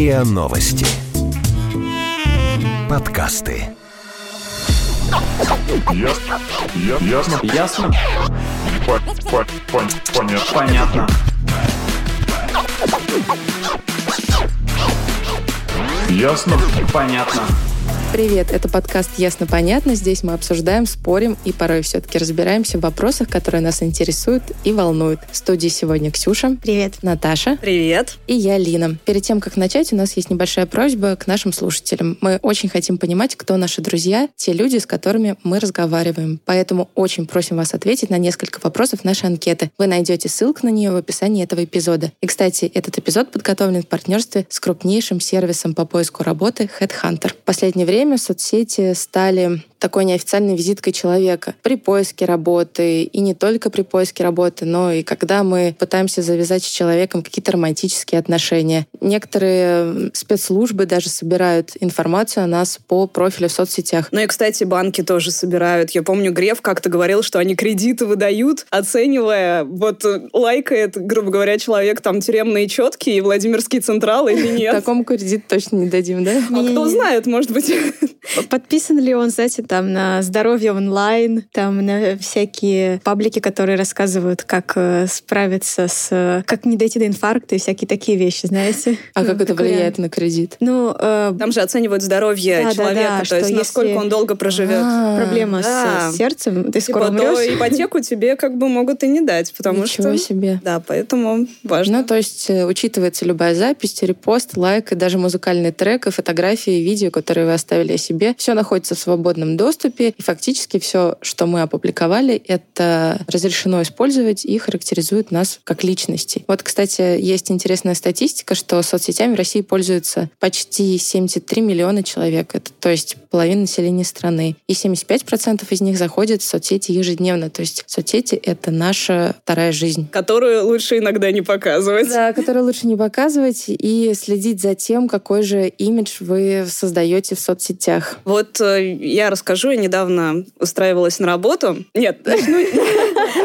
РИА Новости. Подкасты. Ясно. Ясно. Ясно? По- по- пон- Понятно. Понятно. Ясно. Понятно. Привет, это подкаст «Ясно-понятно». Здесь мы обсуждаем, спорим и порой все-таки разбираемся в вопросах, которые нас интересуют и волнуют. В студии сегодня Ксюша. Привет. Наташа. Привет. И я, Лина. Перед тем, как начать, у нас есть небольшая просьба к нашим слушателям. Мы очень хотим понимать, кто наши друзья, те люди, с которыми мы разговариваем. Поэтому очень просим вас ответить на несколько вопросов нашей анкеты. Вы найдете ссылку на нее в описании этого эпизода. И, кстати, этот эпизод подготовлен в партнерстве с крупнейшим сервисом по поиску работы Headhunter. В последнее время соцсети стали такой неофициальной визиткой человека при поиске работы, и не только при поиске работы, но и когда мы пытаемся завязать с человеком какие-то романтические отношения. Некоторые спецслужбы даже собирают информацию о нас по профилю в соцсетях. Ну и, кстати, банки тоже собирают. Я помню, Греф как-то говорил, что они кредиты выдают, оценивая, вот э, лайкает, грубо говоря, человек там тюремные четки и Владимирский Централ или нет. Такому кредит точно не дадим, да? А кто знает, может быть. Подписан ли он, знаете, там на здоровье онлайн, там на всякие паблики, которые рассказывают, как э, справиться с... как не дойти до инфаркта и всякие такие вещи, знаете? А Ну, как это такой влияет вариант. на кредит? Ну, э, Там же оценивают здоровье человека, да, то что есть насколько он долго проживет. А, проблема да. с сердцем, ты скоро Типа, то умрешь. ипотеку тебе как бы могут и не дать, потому Ничего что... себе. Да, поэтому важно. Ну, то есть э, учитывается любая запись, репост, лайк и даже музыкальный трек, и фотографии, и видео, которые вы оставили о себе. Все находится в свободном доступе, и фактически все, что мы опубликовали, это разрешено использовать и характеризует нас как личности. Вот, кстати, есть интересная статистика, что соцсетями в России пользуются почти 73 миллиона человек. Это, то есть половина населения страны. И 75% из них заходят в соцсети ежедневно. То есть соцсети — это наша вторая жизнь. Которую лучше иногда не показывать. Да, который лучше не показывать и следить за тем, какой же имидж вы создаете в соцсетях. Вот э, я расскажу, я недавно устраивалась на работу. Нет,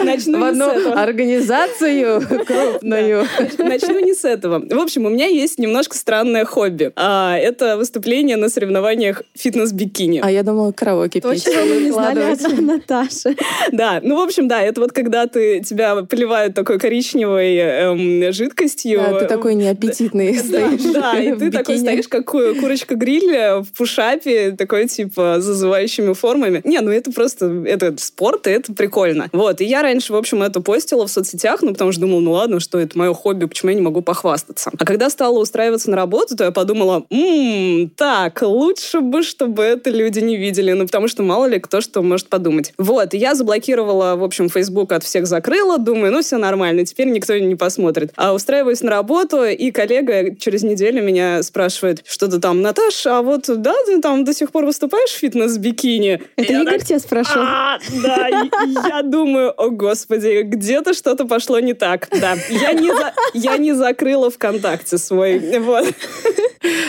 начну, В одну этого. организацию крупную. Начну не с этого. В общем, у меня есть немножко странное хобби. А, это выступление на соревнованиях фитнес-бикини. А я думала, караоке петь. Точно мы не знали Наташи. Да, ну, в общем, да, это вот когда ты, тебя поливают такой коричневой эм, жидкостью. Да, ты такой неаппетитный стоишь. да, и ты такой стоишь, как ку- курочка-гриль в пушапе, такой, типа, зазывающими формами. Не, ну это просто, это спорт, и это прикольно. Вот, и я раньше, в общем, это постила в соцсетях, ну, потому что думала, ну ладно, что это мое хобби, почему я не могу похвастаться. А когда стала устраиваться на работу, то я подумала, «М, так, лучше бы, чтобы это люди не видели, ну, потому что мало ли кто что может подумать. Вот, и я заблокировала, в общем, Facebook от всех закрыла, думаю, ну, все нормально, теперь никто не посмотрит. А устраиваюсь на работу, и коллега через неделю меня спрашивает, что ты там, Наташа, а вот, да, ты там до сих пор выступаешь в фитнес-бикини? Это Я Игорь так, тебя спрашивал? «А, да, и- и я думаю, о господи, где-то что-то пошло не так. Да, я не, за- я не закрыла ВКонтакте свой. Вот.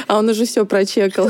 А он уже все прочекал.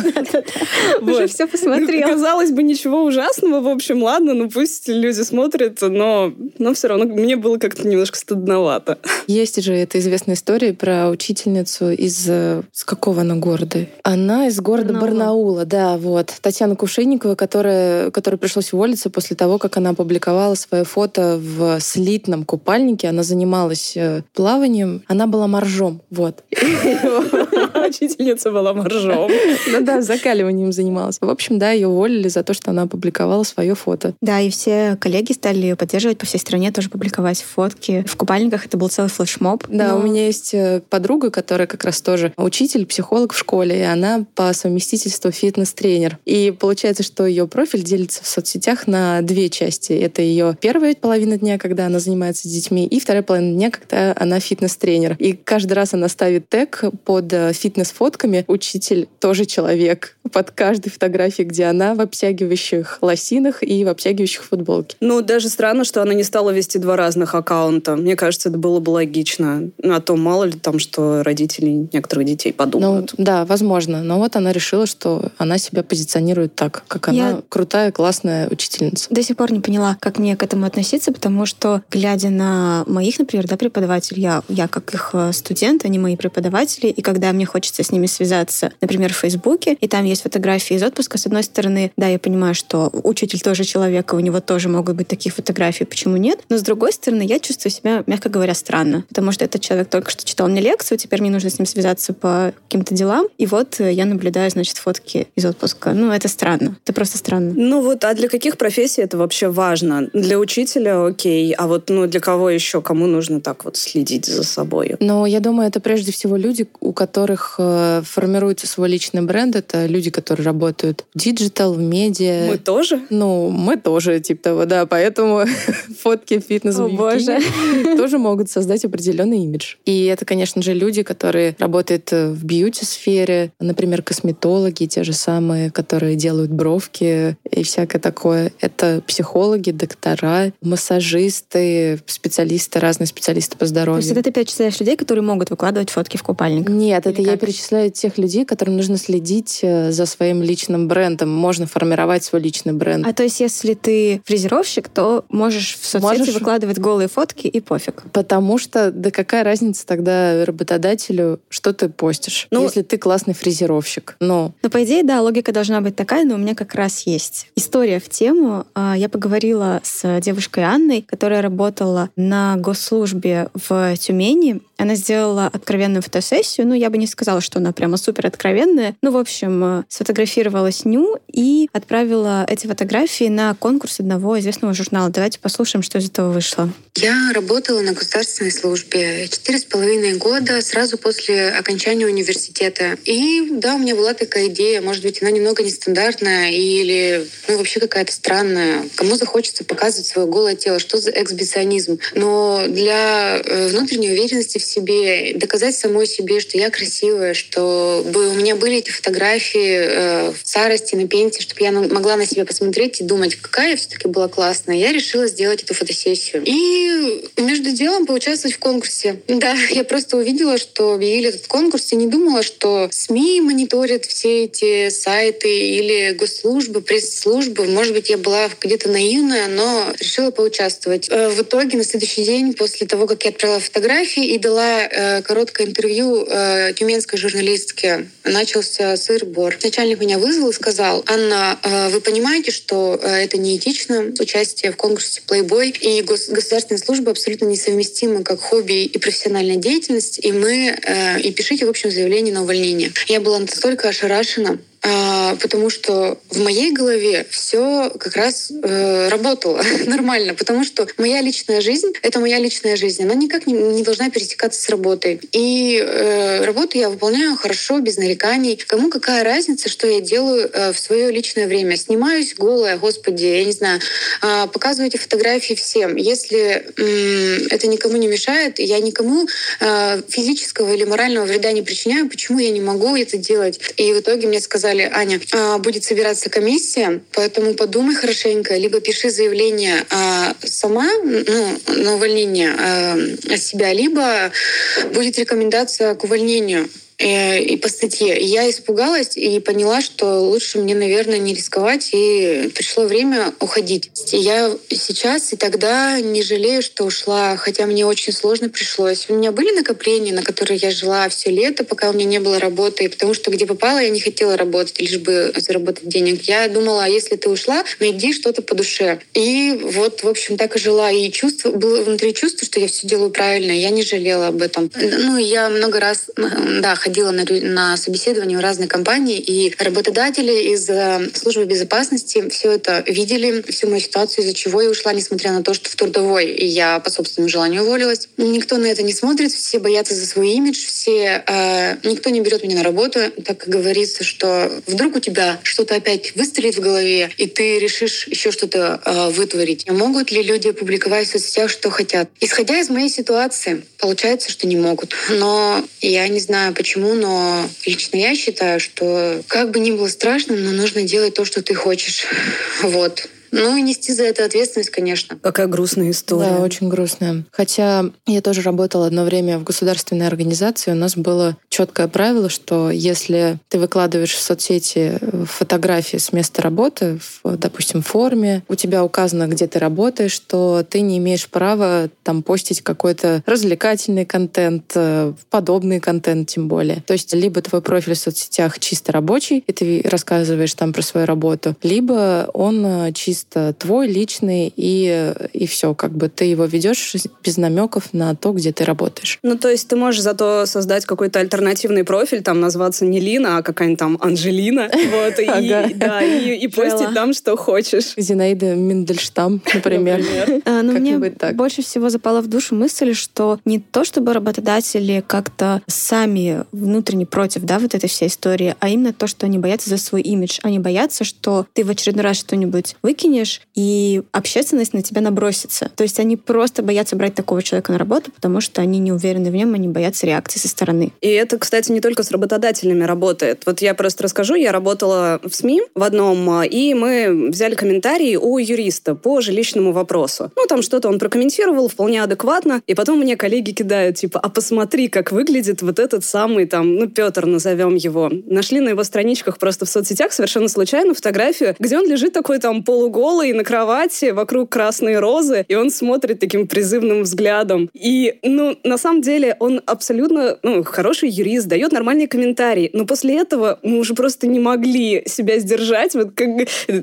Уже все посмотрел. Казалось бы, ничего ужасного. В общем, ладно, ну пусть люди смотрят, но, но все равно мне было как-то немножко стыдновато. Есть же эта известная история про учительницу из... э, С какого она города? Она из города Барнаула. Да, вот. Татьяна Кувшинникова, которая, которой пришлось уволиться после того, как она опубликовала свое фото в слитном купальнике. Она занималась э, плаванием. Она была моржом, вот. Учительница была моржом. Ну да, закаливанием занималась. В общем, да, ее уволили за то, что она опубликовала свое фото. Да, и все коллеги стали ее поддерживать по всей стране, тоже публиковать фотки. В купальниках это был целый флешмоб. Да, Но- у меня есть э, подруга, которая как раз тоже учитель, психолог в школе, и она по совместительству фитнес-тренер. И получается, что ее профиль делится в соцсетях на две части. Это ее первая половина дня, когда она занимается с детьми, и вторая половина дня, когда она фитнес-тренер. И каждый раз она ставит тег под э, фитнес-фотками «Учитель тоже человек» под каждой фотографией, где она в обтягивающих лосинах и в обтягивающих футболке. Ну, даже странно, что она не стала вести два разных аккаунта. Мне кажется, это было бы логично. Ну, А то мало ли там, что родители некоторых детей Ну, подумают. да, возможно. Но вот она решила, что она себя позиционирует так, как она Я- крутая, классная учительница. До сих пор не поняла, как мне к этому относиться, потому что, глядя на моих, например, да, преподавателей, я, я как их э, студент, они мои преподаватели, и когда мне хочется хочется с ними связаться, например, в Фейсбуке, и там есть фотографии из отпуска. С одной стороны, да, я понимаю, что учитель тоже человек, и у него тоже могут быть такие фотографии, почему нет? Но с другой стороны, я чувствую себя, мягко говоря, странно, потому что этот человек только что читал мне лекцию, теперь мне нужно с ним связаться по каким-то делам, и вот я наблюдаю, значит, фотки из отпуска. Ну, это странно. Это просто странно. Ну вот, а для каких профессий это вообще важно? Для учителя окей, а вот ну для кого еще, кому нужно так вот следить за собой? Но я думаю, это прежде всего люди, у которых э, формируется свой личный бренд. Это люди, которые работают в digital, в медиа. Мы тоже? Ну, мы тоже, типа того, да. Поэтому фотки фитнес О, боже. тоже могут создать определенный имидж. И это, конечно же, люди, которые работают в beauty -сфере, например, косметологи, те же самые, которые делают бровки и всякое такое. Это психологи, доктора, массажисты, специалисты, разные специалисты по здоровью. То есть это ты перечисляешь людей, которые могут выкладывать фотки в купальник? Нет, Или это я как? перечисляю тех людей, которым нужно следить э, за своим личным брендом. Можно формировать свой личный бренд. А то есть, если ты фрезеровщик, то можешь в соцсети Можешь. выкладывать голые фотки и пофиг. Потому что, да какая разница тогда работодателю, что ты постишь, Ну- если ты классный фрезеровщик? Ну, Ну, по идее, да, логика должна быть такая, но у меня как раз есть история в тему. А, Я поговорила с девушкой Анной, которая работала на госслужбе в Тюмени. Она сделала откровенную фотосессию. Ну, я бы не сказала, что она прямо супер откровенная. Ну, в общем, э, сфотографировала сню и отправила эти фотографии на конкурс одного известного журнала. Давайте послушаем, что из этого вышло. Я работала на государственной службе четыре с половиной года сразу после окончания университета. И да, у меня была такая идея, может быть, она немного нестандартная или ну, вообще какая-то странная. Кому захочется показывать свое голое тело, что за эксбиционизм. Но для э, внутренней уверенности себе, доказать самой себе, что я красивая, что бы у меня были эти фотографии э, в старости, на пенсии, чтобы я могла на себя посмотреть и думать, какая я все-таки была классная. Я решила сделать эту фотосессию. И между делом поучаствовать в конкурсе. Да, я просто увидела, что объявили этот конкурс и не думала, что СМИ мониторят все эти сайты или госслужбы, пресс-службы. Может быть, я была где-то наивная, но решила поучаствовать. Э, В итоге на следующий день, после того, как я отправила фотографии и дала э, короткое интервью э, тюменской журналистке, начался сыр-бор. Начальник меня вызвал и сказал, Анна, э, вы понимаете, что это неэтично, участие в конкурсе Playboy и гос- государственная служба абсолютно несовместимы как хобби и профессиональная деятельность, и мы и пишите, в общем, заявление на увольнение. Я была настолько ошарашена, потому что в моей голове все как раз э, работало нормально, потому что моя личная жизнь — это моя личная жизнь, она никак не, не должна пересекаться с работой. И э, работу я выполняю хорошо, без нареканий. Кому какая разница, что я делаю э, в свое личное время? Снимаюсь голая, господи, я не знаю, а, показываю эти фотографии всем. Если м, это никому не мешает, я никому э, физического или морального вреда не причиняю, почему я не могу это делать? И в итоге мне сказали, Аня, а, будет собираться комиссия, поэтому подумай хорошенько, либо пиши заявление а, сама ну, на увольнение а, от себя, либо будет рекомендация к увольнению и по статье. Я испугалась и поняла, что лучше мне, наверное, не рисковать, и пришло время уходить. Я сейчас и тогда не жалею, что ушла, хотя мне очень сложно пришлось. У меня были накопления, на которые я жила все лето, пока у меня не было работы, потому что где попала, я не хотела работать, лишь бы заработать денег. Я думала, а если ты ушла, найди что-то по душе. И вот, в общем, так и жила. И чувство, было внутри чувство, что я все делаю правильно, я не жалела об этом. Ну, я много раз, э, да, ходила на, на собеседование в разные компании, и работодатели из э, службы безопасности все это видели, всю мою ситуацию, из-за чего я ушла, несмотря на то, что в трудовой я по собственному желанию уволилась. Никто на это не смотрит, все боятся за свой имидж, все, э, никто не берет меня на работу, так как говорится, что вдруг у тебя что-то опять выстрелит в голове, и ты решишь еще что-то э, вытворить. Могут ли люди публиковать в соцсетях, что хотят? Исходя из моей ситуации, получается, что не могут. Но я не знаю почему, но лично я считаю, что как бы ни было страшно, но нужно делать то, что ты хочешь. Вот. Ну и нести за это ответственность, конечно. Какая грустная история. Да, очень грустная. Хотя я тоже работала одно время в государственной организации, у нас было четкое правило, что если ты выкладываешь в соцсети фотографии с места работы, в, допустим, форме, у тебя указано, где ты работаешь, то ты не имеешь права там постить какой-то развлекательный контент, э, подобный контент тем более. То есть либо твой профиль в соцсетях чисто рабочий, и ты рассказываешь там про свою работу, либо он э, чисто твой, личный, и, и все, как бы ты его ведешь без намеков на то, где ты работаешь. Ну, то есть ты можешь зато создать какой-то альтернативный профиль, там назваться не Лина, а какая-нибудь там Анжелина, вот, и, да, и, и постить там, что хочешь. Зинаида Мендельштам, например. А, но мне больше всего запала в душу мысль, что не то, чтобы работодатели как-то сами внутренне против, да, вот этой всей истории, а именно то, что они боятся за свой имидж. Они боятся, что ты в очередной раз что-нибудь выкинешь, и общественность на тебя набросится. То есть они просто боятся брать такого человека на работу, потому что они не уверены в нем, они боятся реакции со стороны. И это, кстати, не только с работодателями работает. Вот я просто расскажу, я работала в СМИ в одном, и мы взяли комментарии у юриста по жилищному вопросу. Ну, там что-то он прокомментировал вполне адекватно, и потом мне коллеги кидают, типа, а посмотри, как выглядит вот этот самый там, ну, Петр, назовем его. Нашли на его страничках просто в соцсетях совершенно случайно фотографию, где он лежит такой там полуголый на кровати, вокруг красные розы, и он смотрит таким призывным взглядом. И, ну, на самом деле, он абсолютно, ну, хороший юрист, дает нормальные комментарии, но после этого мы уже просто не могли себя сдержать. Вот как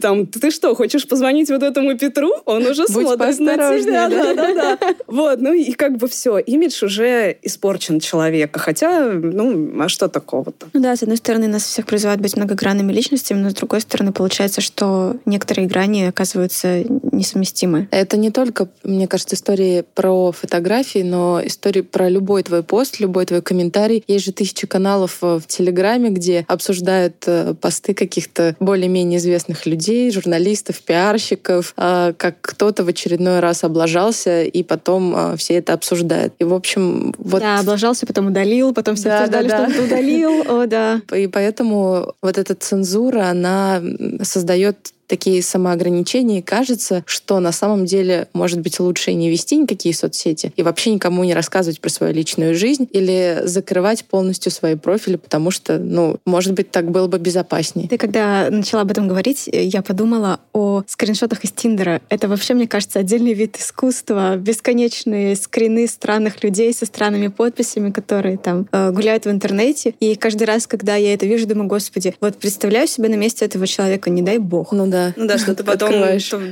там, ты что, хочешь позвонить вот этому Петру? Он уже Будь смотрит на тебя. Да, да, да. Вот, ну и как бы все, имидж уже испорчен человека. Хотя, ну, а что такого-то? Ну да, с одной стороны, нас всех призывают быть многогранными личностями, но с другой стороны, получается, что некоторые грани оказываются несовместимы. Это не только, мне кажется, истории про фотографии, но истории про любой твой пост, любой твой комментарий. Есть же тысячи каналов в Телеграме, где обсуждают э, посты каких-то более-менее известных людей, журналистов, пиарщиков, а, как кто-то в очередной раз облажался, и потом а, все это обсуждают. И, в общем, вот... Да, облажался, потом удалил, потом все да, обсуждали, да, да. что он удалил. О, да. И поэтому вот эта цензура, она создает такие самоограничения, и кажется, что на самом деле, может быть, лучше и не вести никакие соцсети, и вообще никому не рассказывать про свою личную жизнь, или закрывать полностью свои профили, потому что, ну, может быть, так было бы безопаснее. Ты когда начала об этом говорить, я подумала о скриншотах из Тиндера. Это вообще, мне кажется, отдельный вид искусства. Бесконечные скрины странных людей со странными подписями, которые там э, гуляют в интернете. И каждый раз, когда я это вижу, думаю, господи, вот представляю себя на месте этого человека, не дай бог. Ну да, ну да, что ты потом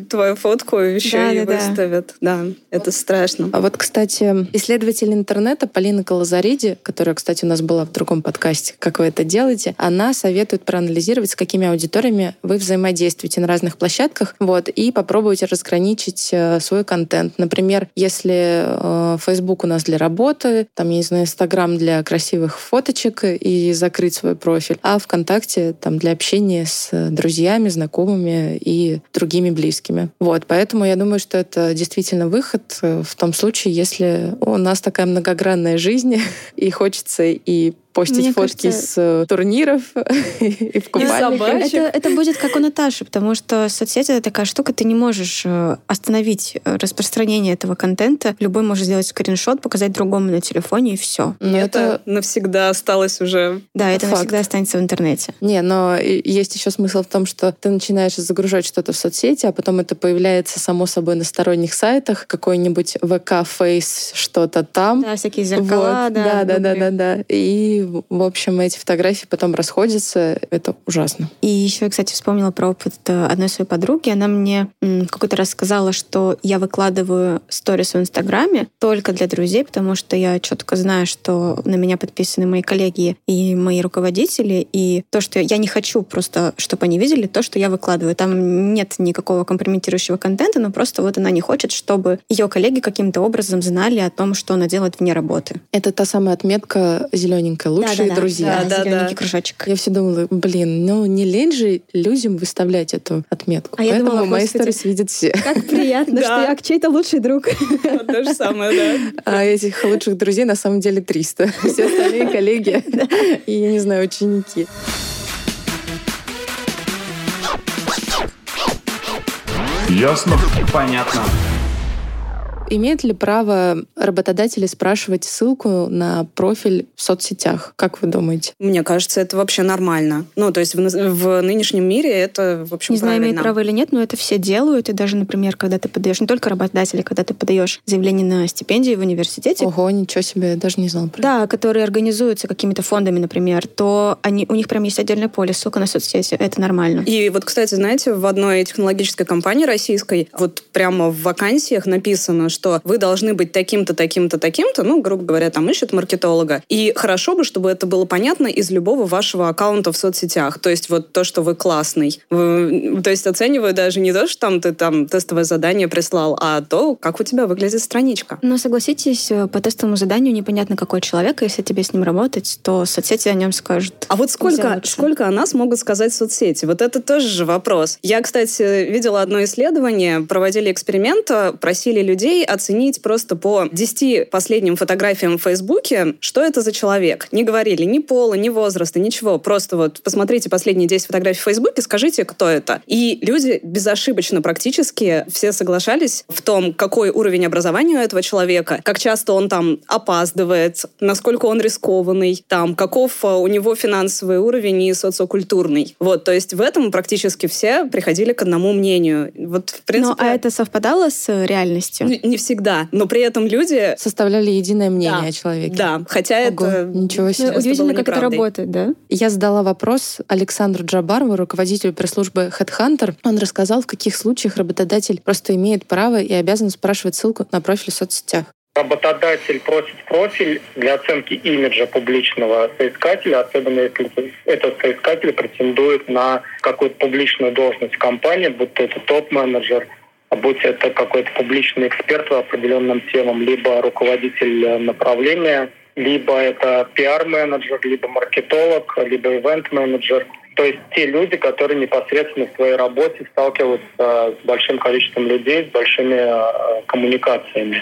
твою фотку еще да, и да, выставят. Да. да, это страшно. А вот, кстати, исследователь интернета Полина Колозариди, которая, кстати, у нас была в другом подкасте, как вы это делаете, она советует проанализировать, с какими аудиториями вы взаимодействуете на разных площадках, вот, и попробовать разграничить э, свой контент. Например, если э, Facebook у нас для работы, там, я не знаю, Instagram для красивых фоточек и закрыть свой профиль, а ВКонтакте там для общения с друзьями, знакомыми, и другими близкими. Вот, поэтому я думаю, что это действительно выход э, в том случае, если у нас такая многогранная жизнь, и хочется и постить Мне фотки кажется... с э, турниров и в купальниках. Это, это будет как у Наташи, потому что соцсети — это такая штука, ты не можешь э, остановить э, распространение этого контента. Любой может сделать скриншот, показать другому на телефоне, и все. Но это, это навсегда осталось уже. Да, это факт. навсегда останется в интернете. Не, но есть еще смысл в том, что ты начинаешь загружать что-то в соцсети, а потом это появляется само собой на сторонних сайтах, какой-нибудь ВК, Фейс, что-то там. Да, всякие зеркала, вот. да. Да, да, да, да, да. И в общем, эти фотографии потом расходятся. Это ужасно. И еще я, кстати, вспомнила про опыт э, одной своей подруги. Она мне какой-то раз сказала, что я выкладываю сторис в Инстаграме только для друзей, потому что я четко знаю, что на меня подписаны мои коллеги и мои руководители, и то, что я не хочу просто, чтобы они видели то, что я выкладываю. Там нет никакого компрометирующего контента, но просто вот она не хочет, чтобы ее коллеги каким-то образом знали о том, что она делает вне работы. Это та самая отметка зелененькая лучшие да, да, друзья. Да, да, да. кружочек. Я все думала, блин, ну не лень же людям выставлять эту отметку. А Поэтому я думала, мои сторис видят все. Как приятно, что я чей-то лучший друг. То же самое, да. А этих лучших друзей на самом деле 300. Все остальные коллеги и, я не знаю, ученики. Ясно? Понятно. Имеет ли право работодатели спрашивать ссылку на профиль в соцсетях? Как вы думаете? Мне кажется, это вообще нормально. Ну, то есть в, в нынешнем мире это, в общем, Не знаю, правильно. имеет право или нет, но это все делают. И даже, например, когда ты подаешь, не только работодатели, когда ты подаешь заявление на стипендию в университете, Ого, ничего себе, я даже не знала про да, которые организуются какими-то фондами, например, то они, у них прям есть отдельное поле, ссылка на соцсети. Это нормально. И вот, кстати, знаете, в одной технологической компании российской вот прямо в вакансиях написано, что вы должны быть таким-то, таким-то, таким-то, ну, грубо говоря, там ищут маркетолога. И хорошо бы, чтобы это было понятно из любого вашего аккаунта в соцсетях. То есть вот то, что вы классный. Вы- то есть оценивают даже не то, что там ты там тестовое задание прислал, а то, как у тебя выглядит страничка. Но согласитесь, э, по тестовому заданию непонятно, какой человек, если тебе с ним работать, то соцсети о нем скажут. А вот сколько, сколько о нас могут сказать соцсети? Вот это тоже же вопрос. Я, кстати, видела одно исследование, проводили эксперимент, э, просили людей оценить просто по 10 последним фотографиям в Фейсбуке, что это за человек. Не говорили ни пола, ни возраста, ничего. Просто вот посмотрите последние 10 фотографий в Фейсбуке, скажите, кто это. И люди безошибочно практически все соглашались в том, какой уровень образования у этого человека, как часто он там опаздывает, насколько он рискованный, там, каков а, у него финансовый уровень и социокультурный. Вот, то есть в этом практически все приходили к одному мнению. Вот, в принципе, Ну, а это совпадало с э, реальностью? Не всегда, но при этом люди... Составляли единое мнение Да, о человеке. Да, хотя Ого, это... ничего себе. Ну, удивительно, как это работает, да? Я задала вопрос Александру Джабарову, руководителю пресс-службы Headhunter. Он рассказал, в каких случаях работодатель просто имеет право и обязан спрашивать ссылку на профиль в соцсетях. Работодатель просит профиль для оценки имиджа публичного соискателя, особенно если этот соискатель претендует на какую-то публичную должность в компании, будь то это топ-менеджер, будь это какой-то публичный эксперт по определенным темам, либо руководитель э, направления, либо это пиар-менеджер, либо маркетолог, либо ивент-менеджер. То есть те люди, которые непосредственно в своей работе сталкиваются с большим количеством людей, с большими э, коммуникациями.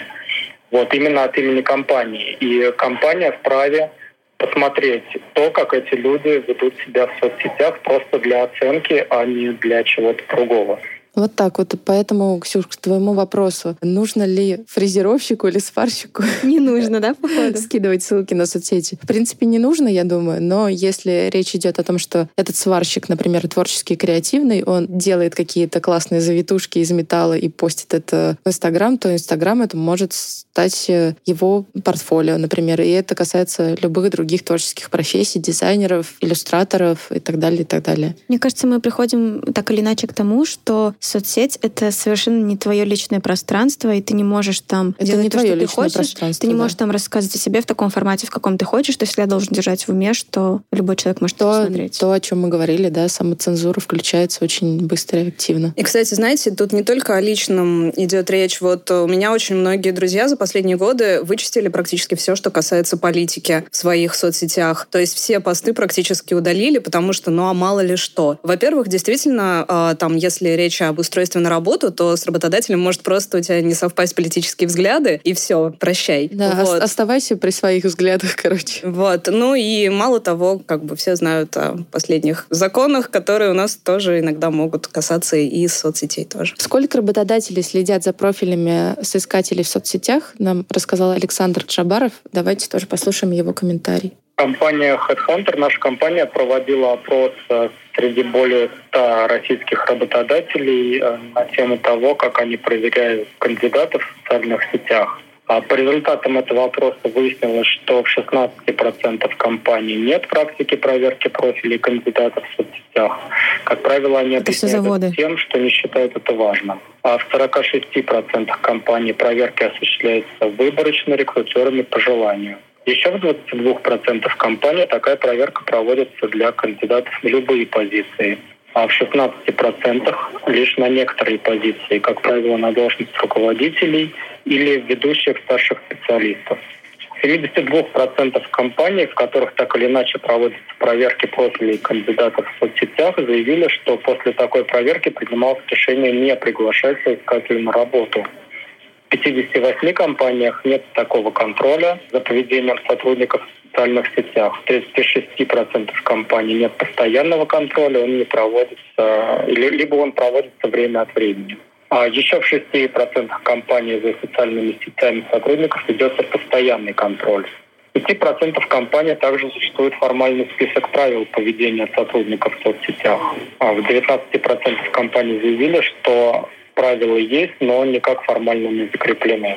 Вот именно от имени компании. И компания вправе посмотреть то, как эти люди ведут себя в соцсетях просто для оценки, а не для чего-то другого. Вот так вот. Поэтому, Ксюш, к твоему вопросу, нужно ли фрезеровщику или сварщику Не нужно, да, походу? скидывать ссылки на соцсети. В принципе, не нужно, я думаю, но если речь идет о том, что этот сварщик, например, творческий, креативный, он делает какие-то классные завитушки из металла и постит это в Инстаграм, то Инстаграм это может стать э, его портфолио, например. И это касается любых других творческих профессий, дизайнеров, иллюстраторов и так далее, и так далее. Мне кажется, мы приходим так или иначе к тому, что соцсеть — это совершенно не твое личное пространство, и ты не можешь там Это делать не то, твое что ты личное хочешь. пространство, Ты не да. можешь там рассказывать о себе в таком формате, в каком ты хочешь. То есть я должен держать в уме, что любой человек может это То, посмотреть. то, о чем мы говорили, да, самоцензура включается очень быстро и активно. И, кстати, знаете, тут не только о личном идет речь. Вот у меня очень многие друзья за последние годы вычистили практически все, что касается политики в своих соцсетях. То есть все посты практически удалили, потому что, ну а мало ли что. Во-первых, действительно, э, там, если речь об устройстве на работу, то с работодателем может просто у тебя не совпасть политические взгляды, и все, прощай. Да, вот. оставайся при своих взглядах, короче. Вот. Ну и мало того, как бы все знают о последних законах, которые у нас тоже иногда могут касаться и соцсетей тоже. Сколько работодателей следят за профилями соискателей в соцсетях, нам рассказал Александр Джабаров. Давайте тоже послушаем его комментарий. Компания Headhunter, наша компания, проводила опрос э, среди более 100 российских работодателей э, на тему того, как они проверяют кандидатов в социальных сетях. А по результатам этого опроса выяснилось, что в 16% компаний нет практики проверки профилей кандидатов в соцсетях. Как правило, они Это объясняют тем, что не считают это важным. А в 46% компаний проверки осуществляются выборочно рекрутерами по желанию. Еще в 22% компаний такая проверка проводится для кандидатов на любые позиции. А в 16% лишь на некоторые позиции, как правило, на должность руководителей или ведущих старших специалистов. В 72% компаний, в которых так или иначе проводятся проверки профилей кандидатов в соцсетях, заявили, что после такой проверки принималось решение не приглашать соискателя на работу. В 58 компаниях нет такого контроля за поведением сотрудников в социальных сетях. В 36% компаний нет постоянного контроля, он не проводится, или- либо он проводится время от времени. А еще в 6% компаний за социальными сетями сотрудников ведется постоянный контроль. В 5% компаний также существует формальный список правил поведения сотрудников в соцсетях. А в 19% компаний заявили, что правила есть, но никак формально не закреплены.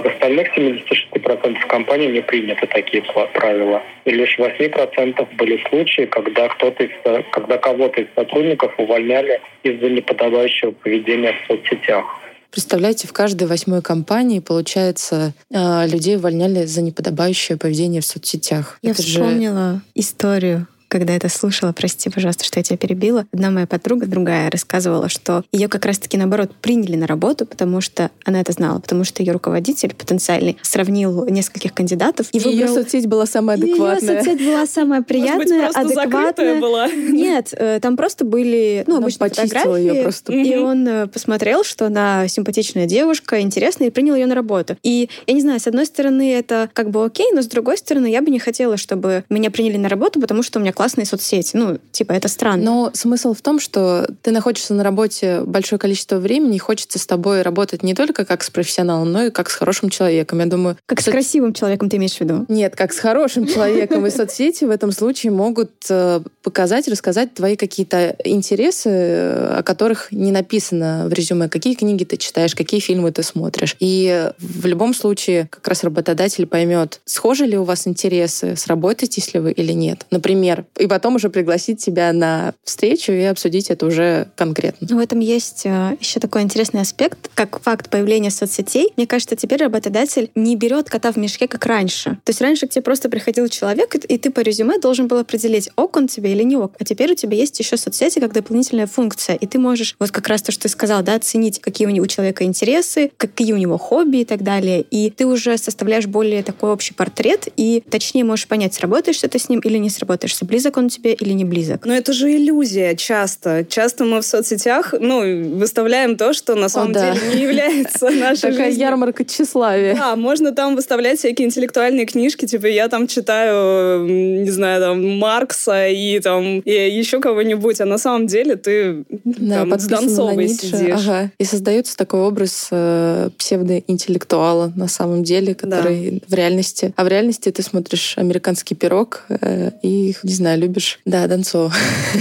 В остальных 76% компаний не приняты такие правила. И лишь в 8% были случаи, когда, кто-то из, когда кого-то из сотрудников увольняли из-за неподобающего поведения в соцсетях. Представляете, в каждой восьмой компании, получается, а, людей увольняли за неподобающее поведение в соцсетях. Я Это вспомнила же... историю когда это слушала, прости, пожалуйста, что я тебя перебила, одна моя подруга, другая, рассказывала, что ее как раз-таки, наоборот, приняли на работу, потому что она это знала, потому что ее руководитель потенциальный сравнил нескольких кандидатов. И, и выбрал... ее соцсеть была самая адекватная. Ее соцсеть была самая приятная, быть, адекватная. была. Нет, э, там просто были, ну, обычные фотографии. Ее просто. И он э, посмотрел, что она симпатичная девушка, интересная, и принял ее на работу. И я не знаю, с одной стороны, это как бы окей, но с другой стороны, я бы не хотела, чтобы меня приняли на работу, потому что у меня класс классные соцсети. Ну, типа, это странно. Но смысл в том, что ты находишься на работе большое количество времени, и хочется с тобой работать не только как с профессионалом, но и как с хорошим человеком. Я думаю... Как со... с красивым человеком ты имеешь в виду? Нет, как с хорошим человеком. И соцсети в этом случае могут э, показать, рассказать твои какие-то интересы, э, о которых не написано в резюме. Какие книги ты читаешь, какие фильмы ты смотришь. И в любом случае как раз работодатель поймет, схожи ли у вас интересы, сработаетесь ли вы или нет. Например, и потом уже пригласить тебя на встречу и обсудить это уже конкретно. В этом есть э, еще такой интересный аспект, как факт появления соцсетей. Мне кажется, теперь работодатель не берет кота в мешке, как раньше. То есть раньше к тебе просто приходил человек, и ты по резюме должен был определить, ок он тебе или не ок. А теперь у тебя есть еще соцсети как дополнительная функция, и ты можешь, вот как раз то, что ты сказал, да, оценить, какие у человека интересы, какие у него хобби и так далее. И ты уже составляешь более такой общий портрет, и точнее можешь понять, сработаешься ты с ним или не сработаешься, близок он тебе или не близок. Но это же иллюзия часто. Часто мы в соцсетях ну, выставляем то, что на самом О, да. деле не является нашей Такая жизнью. ярмарка тщеславия. Да, можно там выставлять всякие интеллектуальные книжки, типа я там читаю, не знаю, там Маркса и там и еще кого-нибудь, а на самом деле ты да, там с Донцовой сидишь. Ага. И создается такой образ э, псевдоинтеллектуала на самом деле, который да. в реальности... А в реальности ты смотришь «Американский пирог» э, и, не знаю, любишь? Да, Донцова.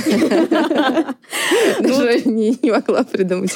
Даже не могла придумать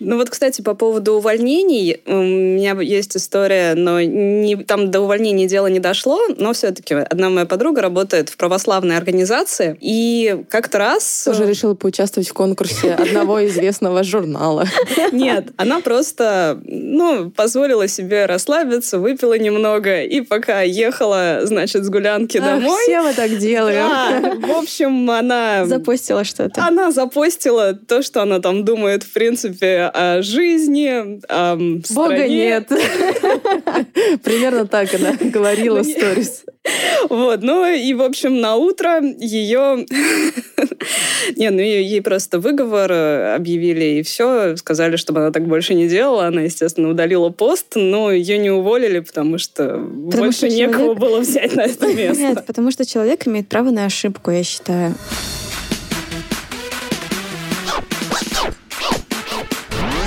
Ну вот, кстати, по поводу увольнений, у меня есть история, но не, там до увольнения дело не дошло, но все-таки одна моя подруга работает в православной организации, и как-то раз... Тоже решила поучаствовать в конкурсе одного известного журнала. Нет, она просто, ну, позволила себе расслабиться, выпила немного, и пока ехала, значит, с гулянки домой... Все мы так делаем. Да, в общем, она... Запостила что-то. Она запостила то, что она там думает, в принципе, о жизни, о Бога нет. Примерно так она говорила в сторис. Вот, ну и, в общем, на утро ее... Не, ну ей просто выговор э, объявили, и все. Сказали, чтобы она так больше не делала. Она, естественно, удалила пост, но ее не уволили, потому что потому больше что некого было взять на это место. Нет, потому что человек имеет право на ошибку, я считаю.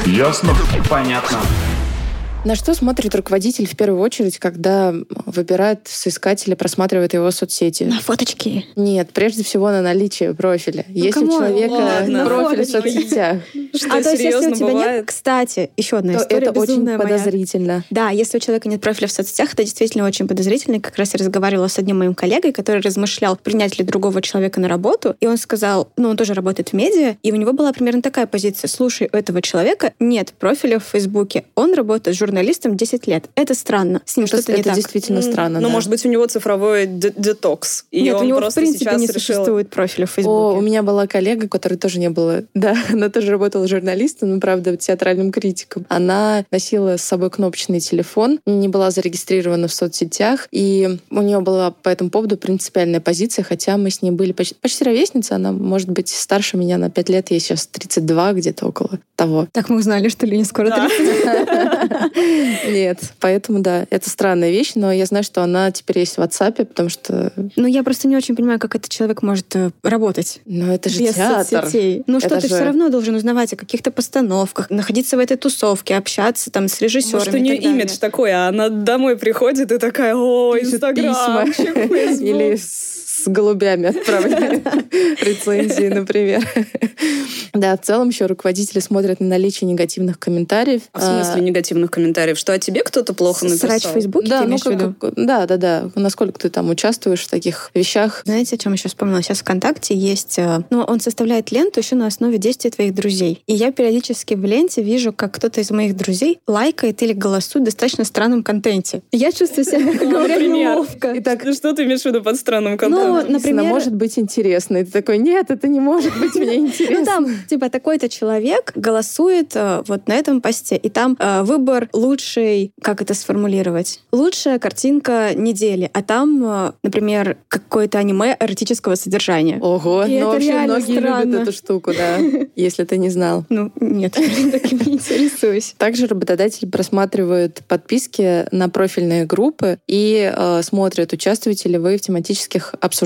Ясно? Понятно. На что смотрит руководитель в первую очередь, когда выбирает соискателя, просматривает его соцсети? На фоточки? Нет, прежде всего на наличие профиля. Ну, Есть у человека Ладно. профиль в соцсетях. Что, а то есть, если у тебя бывает? нет, кстати, еще одна то история это очень подозрительно. Моя. Да, если у человека нет профиля в соцсетях, это действительно очень подозрительно. Как раз я разговаривала с одним моим коллегой, который размышлял, принять ли другого человека на работу, и он сказал, ну, он тоже работает в медиа, и у него была примерно такая позиция. Слушай, у этого человека нет профиля в Фейсбуке, он работает журналистом журналистом 10 лет. Это странно. С ним что-то не так. Это действительно странно, Ну, да. может быть, у него цифровой детокс. И Нет, у него, в принципе, не решил... существует профиля в Фейсбуке. О, у меня была коллега, которая тоже не была... Да, она тоже работала журналистом, но, правда, театральным критиком. Она носила с собой кнопочный телефон, не была зарегистрирована в соцсетях, и у нее была по этому поводу принципиальная позиция, хотя мы с ней были почти, почти ровесницы, она, может быть, старше меня на 5 лет, ей сейчас 32, где-то около того. Так мы узнали, что Лене скоро да. 30. Нет, поэтому да, это странная вещь, но я знаю, что она теперь есть в WhatsApp, потому что... Ну, я просто не очень понимаю, как этот человек может э, работать. Ну, это же без театр. соцсетей. Ну, что Это ты же- все равно должен узнавать о каких-то постановках, находиться в этой тусовке, общаться там с режиссерами. Может, у нее имидж такой, а она домой приходит и такая, о. Facebook». Или с голубями отправляет рецензии, например. Да, в целом еще руководители смотрят на наличие негативных комментариев. А В смысле негативных комментариев? Что о тебе кто-то плохо написал? Срач в Фейсбуке, Да, ну как, да, да, да. Насколько ты там участвуешь в таких вещах? Знаете, о чем еще вспомнила? Сейчас ВКонтакте есть... э, Ну, он составляет ленту еще на основе действий твоих друзей. И я периодически в ленте вижу, как кто-то из моих друзей лайкает или голосует в достаточно странном контенте. Я чувствую себя, мягко говоря, неловко. Итак, что ты имеешь в виду под странным Ну, контентом? Написано, например... может быть интересно. И ты такой, нет, это не может быть мне Ну интересно. там, типа, такой-то человек голосует э, вот на этом посте, и там э, выбор лучшей, как это сформулировать, лучшая картинка недели, а там, э, например, какое-то аниме эротического содержания. Ого, И ну это вообще многие странно. любят эту штуку, да, если ты не знал. Ну, нет, таким не интересуюсь. Также работодатель просматривает подписки на профильные группы и э, смотрит, участвуете ли вы в тематических обсуждениях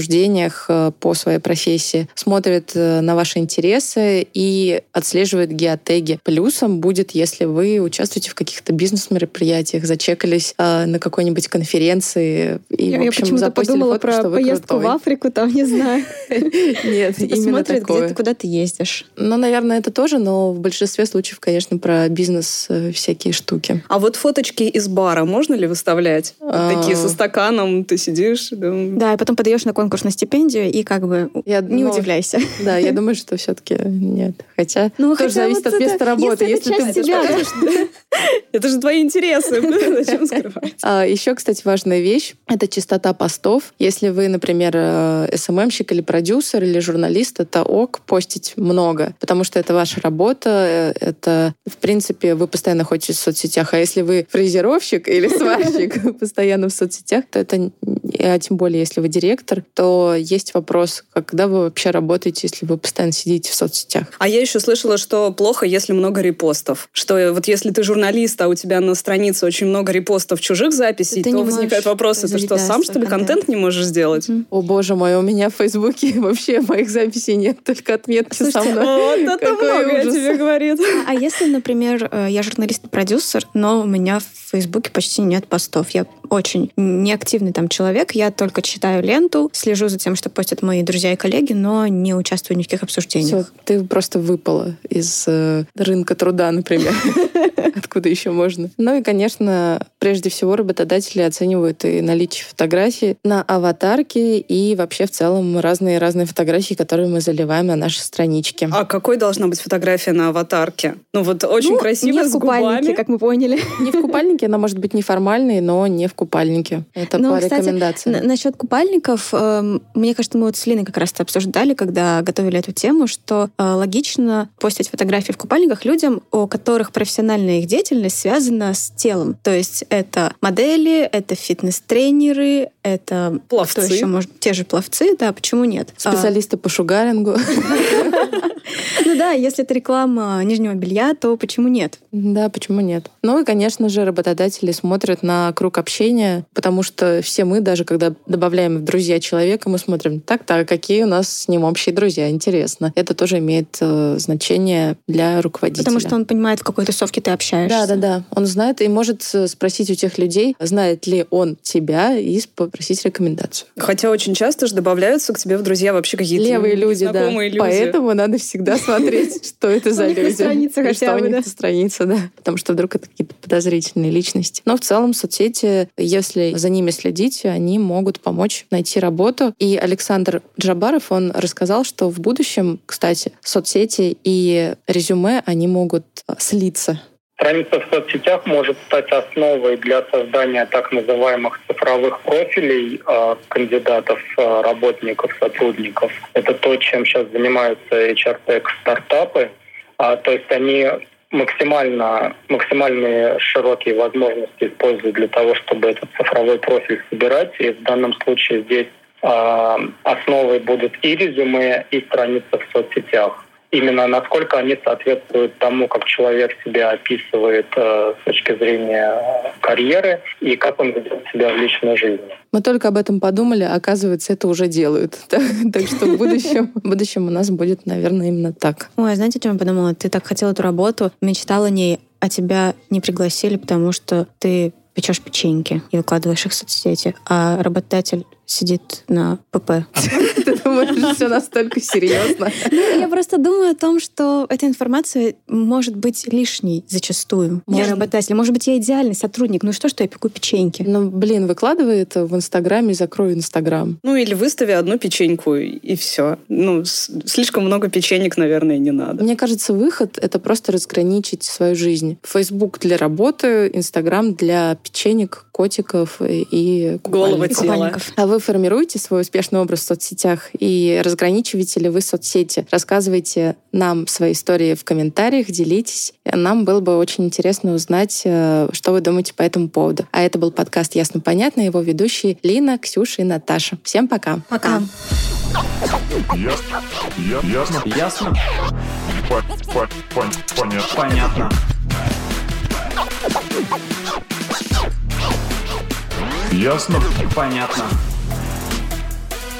э, по своей профессии, смотрит э, на ваши интересы и отслеживает геотеги. Плюсом будет, если вы участвуете в каких-то бизнес-мероприятиях, зачекались э, на какой-нибудь конференции и, Я, в я общем, почему-то запостили подумала фотку, про поездку в крутой. Африку, там, не знаю. Нет, именно такое. ты, куда ты ездишь. Ну, наверное, это тоже, но в большинстве случаев, конечно, про бизнес всякие штуки. А вот фоточки из бара можно ли выставлять? А. Такие со стаканом, ты сидишь. да. Да, и потом подаешь на конкурс на стипендию, и как бы Я, не ну, удивляйся. Да, я думаю, что все-таки нет. Хотя Ну, тоже хотя зависит вот от это- места работы. если это часть ты тебя, Это же твои интересы, зачем скрывать? А, еще, кстати, важная вещь — это частота постов. Если вы, например, э, СММщик или продюсер или журналист, это ок постить много, потому что это ваша работа, э, это, в принципе, вы постоянно находитесь в соцсетях. А если вы фрезеровщик или сварщик постоянно в соцсетях, то это, а тем более, если вы директор, то есть вопрос, когда вы вообще работаете, если вы постоянно сидите в соцсетях. А я еще слышала, что плохо, если много репостов. Что вот если ты журналист, а у тебя на странице очень много репостов чужих записей, Ты то возникает вопрос, это что, сам что ли контент. контент не можешь сделать? О, боже мой, у меня в Фейсбуке вообще моих записей нет, только отметки со Слушайте, мной. Вот это Какой многое ужас. тебе говорит. А если, например, э, я журналист и продюсер, но у меня в Фейсбуке почти нет постов. Я очень неактивный там человек. Я только читаю ленту, слежу за тем, что постят мои друзья и коллеги, но не участвую ни в каких обсуждениях. Все, ты просто выпала из э, рынка труда, например. Откуда еще можно? Ну и, конечно, прежде всего работодатели оценивают и наличие фотографий на аватарке и вообще в целом разные-разные фотографии, которые мы заливаем на наши странички. А какой должна быть фотография на аватарке? Ну вот очень Ну, красиво, не в с купальнике, губами. как мы поняли. Не в купальнике, она может быть неформальной, но не в купальнике. Это Ну, по кстати, рекомендациям. Н- Насчет купальников, эм, мне кажется, мы вот с Линой как раз это обсуждали, когда готовили эту тему, что э, логично постить фотографии в купальниках людям, у которых профессиональная их деятельность связана с телом. То есть это модели, это фитнес-тренеры, это Пловцы. кто еще может? Те же пловцы, да, почему нет? А, Специалисты по шугарингу. ну да, если это реклама нижнего белья, то почему нет? Да, почему нет? Ну и, конечно же, работодатели смотрят на круг общения, потому что все мы, даже когда добавляем в друзья человека, мы смотрим, так-так, какие у нас с ним общие друзья, интересно. Это тоже имеет э, значение для руководителя. Потому что он понимает, в какой тусовке ты общаешься. Да, да, да. Он знает и может э, спросить у тех людей, знает ли он тебя, и попросить рекомендацию. Хотя очень часто же добавляются к тебе в друзья вообще какие-то Левые люди, да. люди. Поэтому надо всегда смотреть, что это за люди. странице И хотя бы, да. странице, да. Потому что вдруг это какие-то подозрительные личности. Но в целом соцсети, если за ними следить, они могут помочь найти работу. И Александр Джабаров, он рассказал, что в будущем, кстати, соцсети и резюме, они могут э, слиться. Страница в соцсетях может стать основой для создания так называемых цифровых профилей э, кандидатов, э, работников, сотрудников. Это то, чем сейчас занимаются HR-Tech стартапы. А, то есть они максимально, максимальные широкие возможности используют для того, чтобы этот цифровой профиль собирать. И в данном случае здесь э, основой будут и резюме, и страницы в соцсетях. Именно насколько они соответствуют тому, как человек себя описывает э, с точки зрения карьеры и как он ведет себя в личной жизни. Мы только об этом подумали, а оказывается, это уже делают. Так что в будущем, в будущем у нас будет, наверное, именно так. Ой, знаете, о чем я подумала? Ты так хотела эту работу, мечтала о ней, а тебя не пригласили, потому что ты печешь печеньки и выкладываешь их в соцсети, а работодатель сидит на ПП. Ты думаешь, все настолько серьезно? Ну, я просто думаю о том, что эта информация может быть лишней зачастую для работодателя. Может быть, я идеальный сотрудник. Ну что, что я пеку печеньки? Ну, блин, выкладывай это в Инстаграме и закрой Инстаграм. Ну, или выстави одну печеньку, и все. Ну, слишком много печенек, наверное, не надо. Мне кажется, выход — это просто разграничить свою жизнь. Фейсбук для работы, Инстаграм для печенек, котиков и Голого тела. А вы формируете свой успешный образ в соцсетях и разграничиваете ли вы соцсети? Рассказывайте нам свои истории в комментариях, делитесь. Нам было бы очень интересно узнать, э, что вы думаете по этому поводу. А это был подкаст «Ясно-понятно», его ведущие Лина, Ксюша и Наташа. Всем пока. Пока. Ясно. Ясно. Ясно? По- по- пон- Понятно. Понятно. Ясно. Понятно.